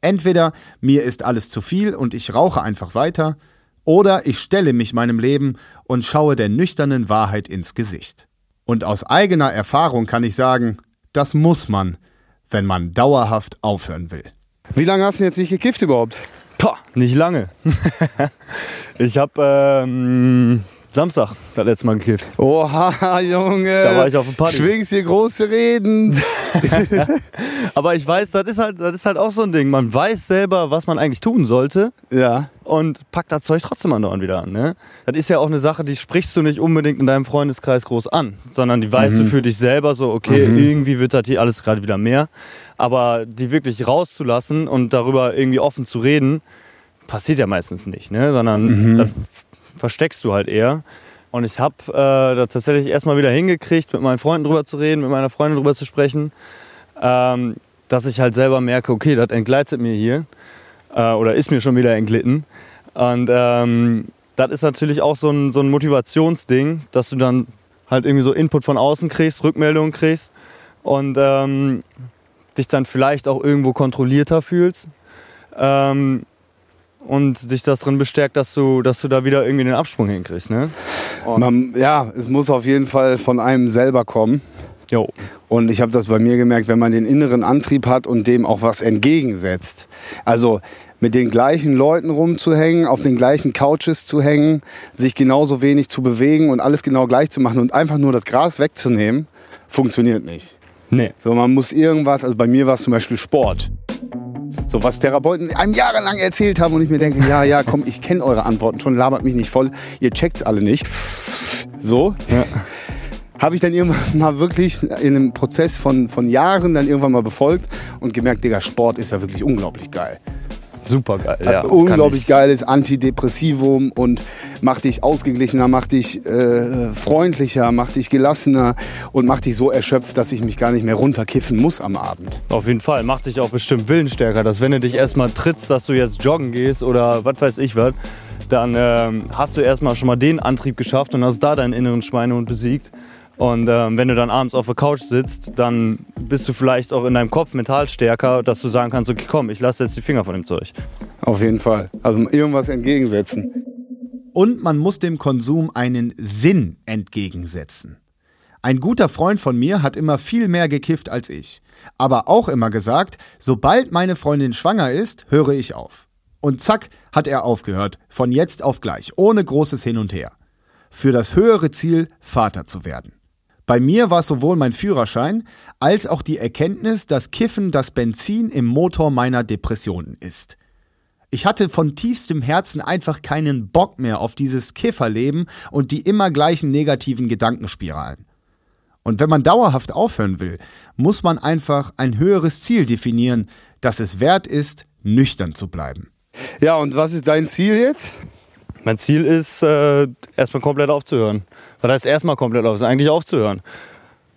Entweder mir ist alles zu viel und ich rauche einfach weiter, oder ich stelle mich meinem Leben und schaue der nüchternen Wahrheit ins Gesicht. Und aus eigener Erfahrung kann ich sagen, das muss man, wenn man dauerhaft aufhören will. Wie lange hast du jetzt nicht gekifft überhaupt? Pah, nicht lange. [LAUGHS] ich habe ähm, Samstag das letzte Mal gekifft. Oha, [LAUGHS] Junge. Da war ich auf dem Party. Schwingst hier große Reden. [LAUGHS] [LAUGHS] Aber ich weiß, das ist, halt, das ist halt auch so ein Ding. Man weiß selber, was man eigentlich tun sollte. Ja. Und packt das Zeug trotzdem andauernd wieder an. Ne? Das ist ja auch eine Sache, die sprichst du nicht unbedingt in deinem Freundeskreis groß an, sondern die weißt du Mhm. für dich selber so, okay, Mhm. irgendwie wird das hier alles gerade wieder mehr. Aber die wirklich rauszulassen und darüber irgendwie offen zu reden, passiert ja meistens nicht, ne? sondern Mhm. das versteckst du halt eher. Und ich habe äh, da tatsächlich erstmal wieder hingekriegt, mit meinen Freunden drüber zu reden, mit meiner Freundin drüber zu sprechen, ähm, dass ich halt selber merke, okay, das entgleitet mir hier äh, oder ist mir schon wieder entglitten. Und ähm, das ist natürlich auch so ein, so ein Motivationsding, dass du dann halt irgendwie so Input von außen kriegst, Rückmeldungen kriegst und ähm, dich dann vielleicht auch irgendwo kontrollierter fühlst. Ähm, und dich das drin bestärkt, dass du, dass du da wieder irgendwie den Absprung hinkriegst. Ne? Man, ja, es muss auf jeden Fall von einem selber kommen. Jo. Und ich habe das bei mir gemerkt, wenn man den inneren Antrieb hat und dem auch was entgegensetzt. Also mit den gleichen Leuten rumzuhängen, auf den gleichen Couches zu hängen, sich genauso wenig zu bewegen und alles genau gleich zu machen und einfach nur das Gras wegzunehmen, funktioniert nicht. Nee. So, man muss irgendwas, also bei mir war es zum Beispiel Sport. So, was Therapeuten einem jahrelang erzählt haben und ich mir denke, ja, ja, komm, ich kenne eure Antworten schon, labert mich nicht voll, ihr checkt's alle nicht. So. Ja. Habe ich dann irgendwann mal wirklich in einem Prozess von, von Jahren dann irgendwann mal befolgt und gemerkt, Digga, Sport ist ja wirklich unglaublich geil. Super geil. Ja, unglaublich geiles Antidepressivum und macht dich ausgeglichener, macht dich äh, freundlicher, macht dich gelassener und macht dich so erschöpft, dass ich mich gar nicht mehr runterkiffen muss am Abend. Auf jeden Fall. Macht dich auch bestimmt willensstärker, dass wenn du dich erstmal trittst, dass du jetzt joggen gehst oder was weiß ich was, dann ähm, hast du erstmal schon mal den Antrieb geschafft und hast da deinen inneren Schweinehund besiegt. Und ähm, wenn du dann abends auf der Couch sitzt, dann bist du vielleicht auch in deinem Kopf mental stärker, dass du sagen kannst, okay, komm, ich lasse jetzt die Finger von dem Zeug. Auf jeden Fall. Also irgendwas entgegensetzen. Und man muss dem Konsum einen Sinn entgegensetzen. Ein guter Freund von mir hat immer viel mehr gekifft als ich. Aber auch immer gesagt, sobald meine Freundin schwanger ist, höre ich auf. Und zack, hat er aufgehört, von jetzt auf gleich, ohne großes Hin und Her. Für das höhere Ziel, Vater zu werden. Bei mir war es sowohl mein Führerschein als auch die Erkenntnis, dass Kiffen das Benzin im Motor meiner Depressionen ist. Ich hatte von tiefstem Herzen einfach keinen Bock mehr auf dieses Kifferleben und die immer gleichen negativen Gedankenspiralen. Und wenn man dauerhaft aufhören will, muss man einfach ein höheres Ziel definieren, das es wert ist, nüchtern zu bleiben. Ja, und was ist dein Ziel jetzt? Mein Ziel ist, äh, erstmal komplett aufzuhören. Was heißt erstmal komplett aufzuhören? Eigentlich aufzuhören.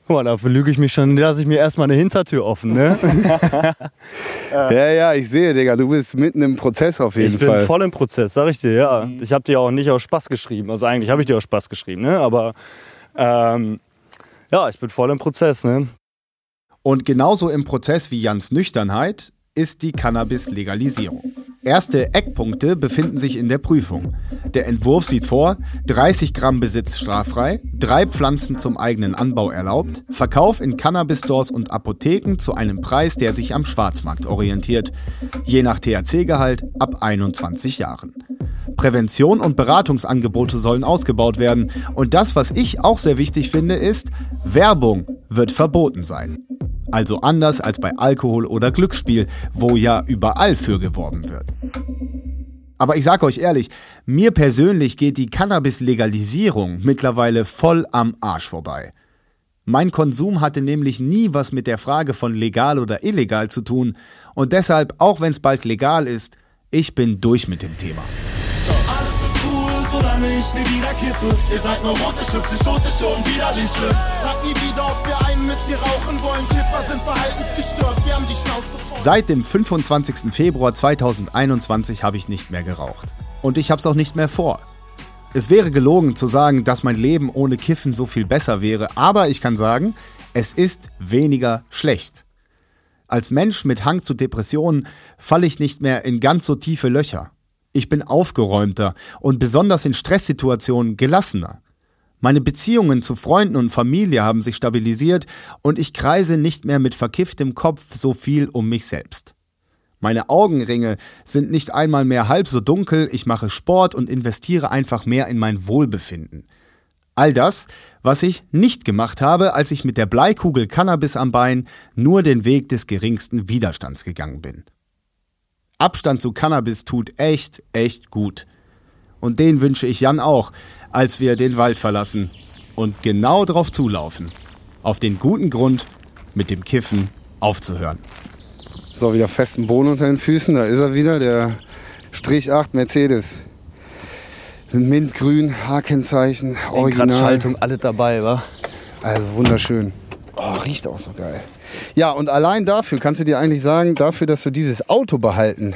Guck mal, da belüge ich mich schon, lasse ich mir erstmal eine Hintertür offen, ne? [LAUGHS] Ja, ja, ich sehe, Digga, du bist mitten im Prozess auf jeden Ich bin Fall. voll im Prozess, sag ich dir, ja. Ich habe dir auch nicht aus Spaß geschrieben. Also eigentlich habe ich dir aus Spaß geschrieben, ne? Aber ähm, ja, ich bin voll im Prozess, ne? Und genauso im Prozess wie Jans Nüchternheit ist die Cannabis-Legalisierung. Erste Eckpunkte befinden sich in der Prüfung. Der Entwurf sieht vor, 30 Gramm Besitz straffrei, drei Pflanzen zum eigenen Anbau erlaubt, Verkauf in Cannabis-Stores und Apotheken zu einem Preis, der sich am Schwarzmarkt orientiert, je nach THC-Gehalt ab 21 Jahren. Prävention und Beratungsangebote sollen ausgebaut werden. Und das, was ich auch sehr wichtig finde, ist, Werbung wird verboten sein. Also anders als bei Alkohol oder Glücksspiel, wo ja überall für geworben wird. Aber ich sage euch ehrlich, mir persönlich geht die Cannabis-Legalisierung mittlerweile voll am Arsch vorbei. Mein Konsum hatte nämlich nie was mit der Frage von legal oder illegal zu tun und deshalb, auch wenn es bald legal ist, ich bin durch mit dem Thema. Solange ich nie wieder kiffe. Ihr seid neurotische, psychotische und widerliche. Frag nie wieder, ob wir einen mit dir rauchen wollen. Kiffer sind verhaltensgestört, wir haben die Schnauze voll. Seit dem 25. Februar 2021 habe ich nicht mehr geraucht. Und ich habe es auch nicht mehr vor. Es wäre gelogen zu sagen, dass mein Leben ohne Kiffen so viel besser wäre, aber ich kann sagen, es ist weniger schlecht. Als Mensch mit Hang zu Depressionen falle ich nicht mehr in ganz so tiefe Löcher. Ich bin aufgeräumter und besonders in Stresssituationen gelassener. Meine Beziehungen zu Freunden und Familie haben sich stabilisiert und ich kreise nicht mehr mit verkifftem Kopf so viel um mich selbst. Meine Augenringe sind nicht einmal mehr halb so dunkel, ich mache Sport und investiere einfach mehr in mein Wohlbefinden. All das, was ich nicht gemacht habe, als ich mit der Bleikugel Cannabis am Bein nur den Weg des geringsten Widerstands gegangen bin. Abstand zu Cannabis tut echt, echt gut. Und den wünsche ich Jan auch, als wir den Wald verlassen und genau drauf zulaufen. Auf den guten Grund, mit dem Kiffen aufzuhören. So, wieder festen Boden unter den Füßen. Da ist er wieder, der Strich 8 Mercedes. Sind mintgrün, H-Kennzeichen, original. Schaltung, alles dabei, wa? Also wunderschön. Oh, riecht auch so geil. Ja, und allein dafür kannst du dir eigentlich sagen, dafür, dass du dieses Auto behalten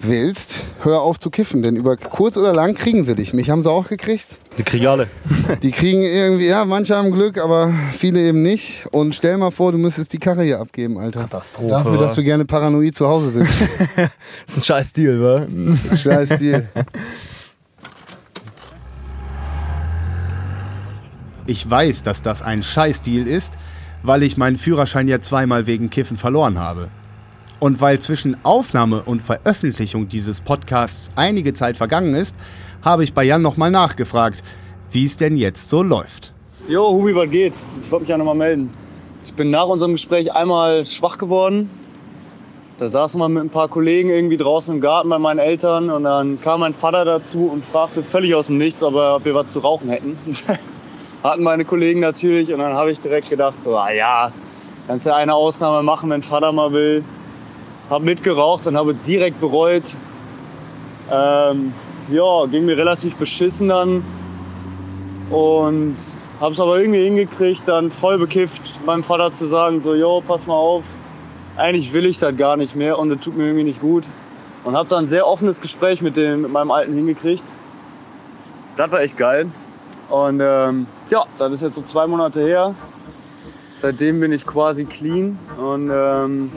willst, hör auf zu kiffen. Denn über kurz oder lang kriegen sie dich. Mich haben sie auch gekriegt. Die kriegen alle. [LAUGHS] Die kriegen irgendwie, ja, manche haben Glück, aber viele eben nicht. Und stell mal vor, du müsstest die Karre hier abgeben, Alter. Katastrophe. Dafür, dass du gerne paranoid zu Hause sitzt. [LAUGHS] Das ist ein scheiß Deal, wa? Scheiß Deal. Ich weiß, dass das ein Scheißdeal ist, weil ich meinen Führerschein ja zweimal wegen Kiffen verloren habe. Und weil zwischen Aufnahme und Veröffentlichung dieses Podcasts einige Zeit vergangen ist, habe ich bei Jan nochmal nachgefragt, wie es denn jetzt so läuft. Jo, Hubi, was geht? Ich wollte mich ja nochmal melden. Ich bin nach unserem Gespräch einmal schwach geworden. Da saßen wir mit ein paar Kollegen irgendwie draußen im Garten bei meinen Eltern und dann kam mein Vater dazu und fragte völlig aus dem Nichts, ob, ob wir was zu rauchen hätten. [LAUGHS] Hatten meine Kollegen natürlich und dann habe ich direkt gedacht, so, ah ja, kannst ja eine Ausnahme machen, wenn Vater mal will. Hab mitgeraucht und habe direkt bereut. Ähm, ja, ging mir relativ beschissen dann und habe es aber irgendwie hingekriegt, dann voll bekifft meinem Vater zu sagen, so, jo, pass mal auf, eigentlich will ich das gar nicht mehr und das tut mir irgendwie nicht gut. Und habe dann ein sehr offenes Gespräch mit, dem, mit meinem Alten hingekriegt. Das war echt geil. Und ähm, ja, das ist jetzt so zwei Monate her. Seitdem bin ich quasi clean und ähm,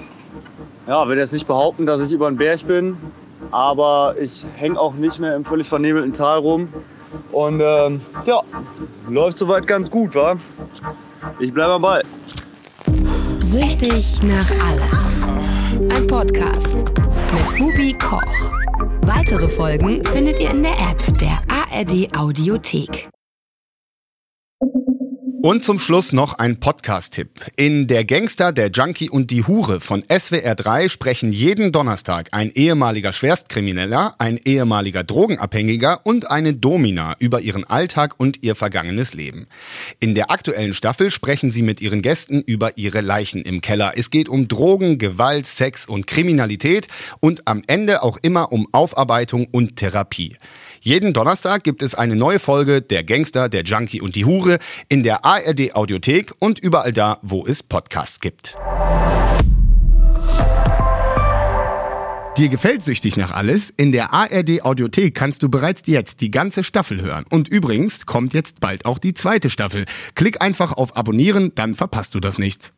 ja, will jetzt nicht behaupten, dass ich über den Berg bin, aber ich hänge auch nicht mehr im völlig vernebelten Tal rum. Und ähm, ja, läuft soweit ganz gut, wa? Ich bleibe am Ball. Süchtig nach alles. Ein Podcast mit Hubi Koch. Weitere Folgen findet ihr in der App der ARD Audiothek. Und zum Schluss noch ein Podcast-Tipp. In Der Gangster, der Junkie und die Hure von SWR3 sprechen jeden Donnerstag ein ehemaliger Schwerstkrimineller, ein ehemaliger Drogenabhängiger und eine Domina über ihren Alltag und ihr vergangenes Leben. In der aktuellen Staffel sprechen sie mit ihren Gästen über ihre Leichen im Keller. Es geht um Drogen, Gewalt, Sex und Kriminalität und am Ende auch immer um Aufarbeitung und Therapie. Jeden Donnerstag gibt es eine neue Folge Der Gangster, der Junkie und die Hure in der ARD Audiothek und überall da, wo es Podcasts gibt. Dir gefällt süchtig nach alles? In der ARD Audiothek kannst du bereits jetzt die ganze Staffel hören. Und übrigens kommt jetzt bald auch die zweite Staffel. Klick einfach auf Abonnieren, dann verpasst du das nicht.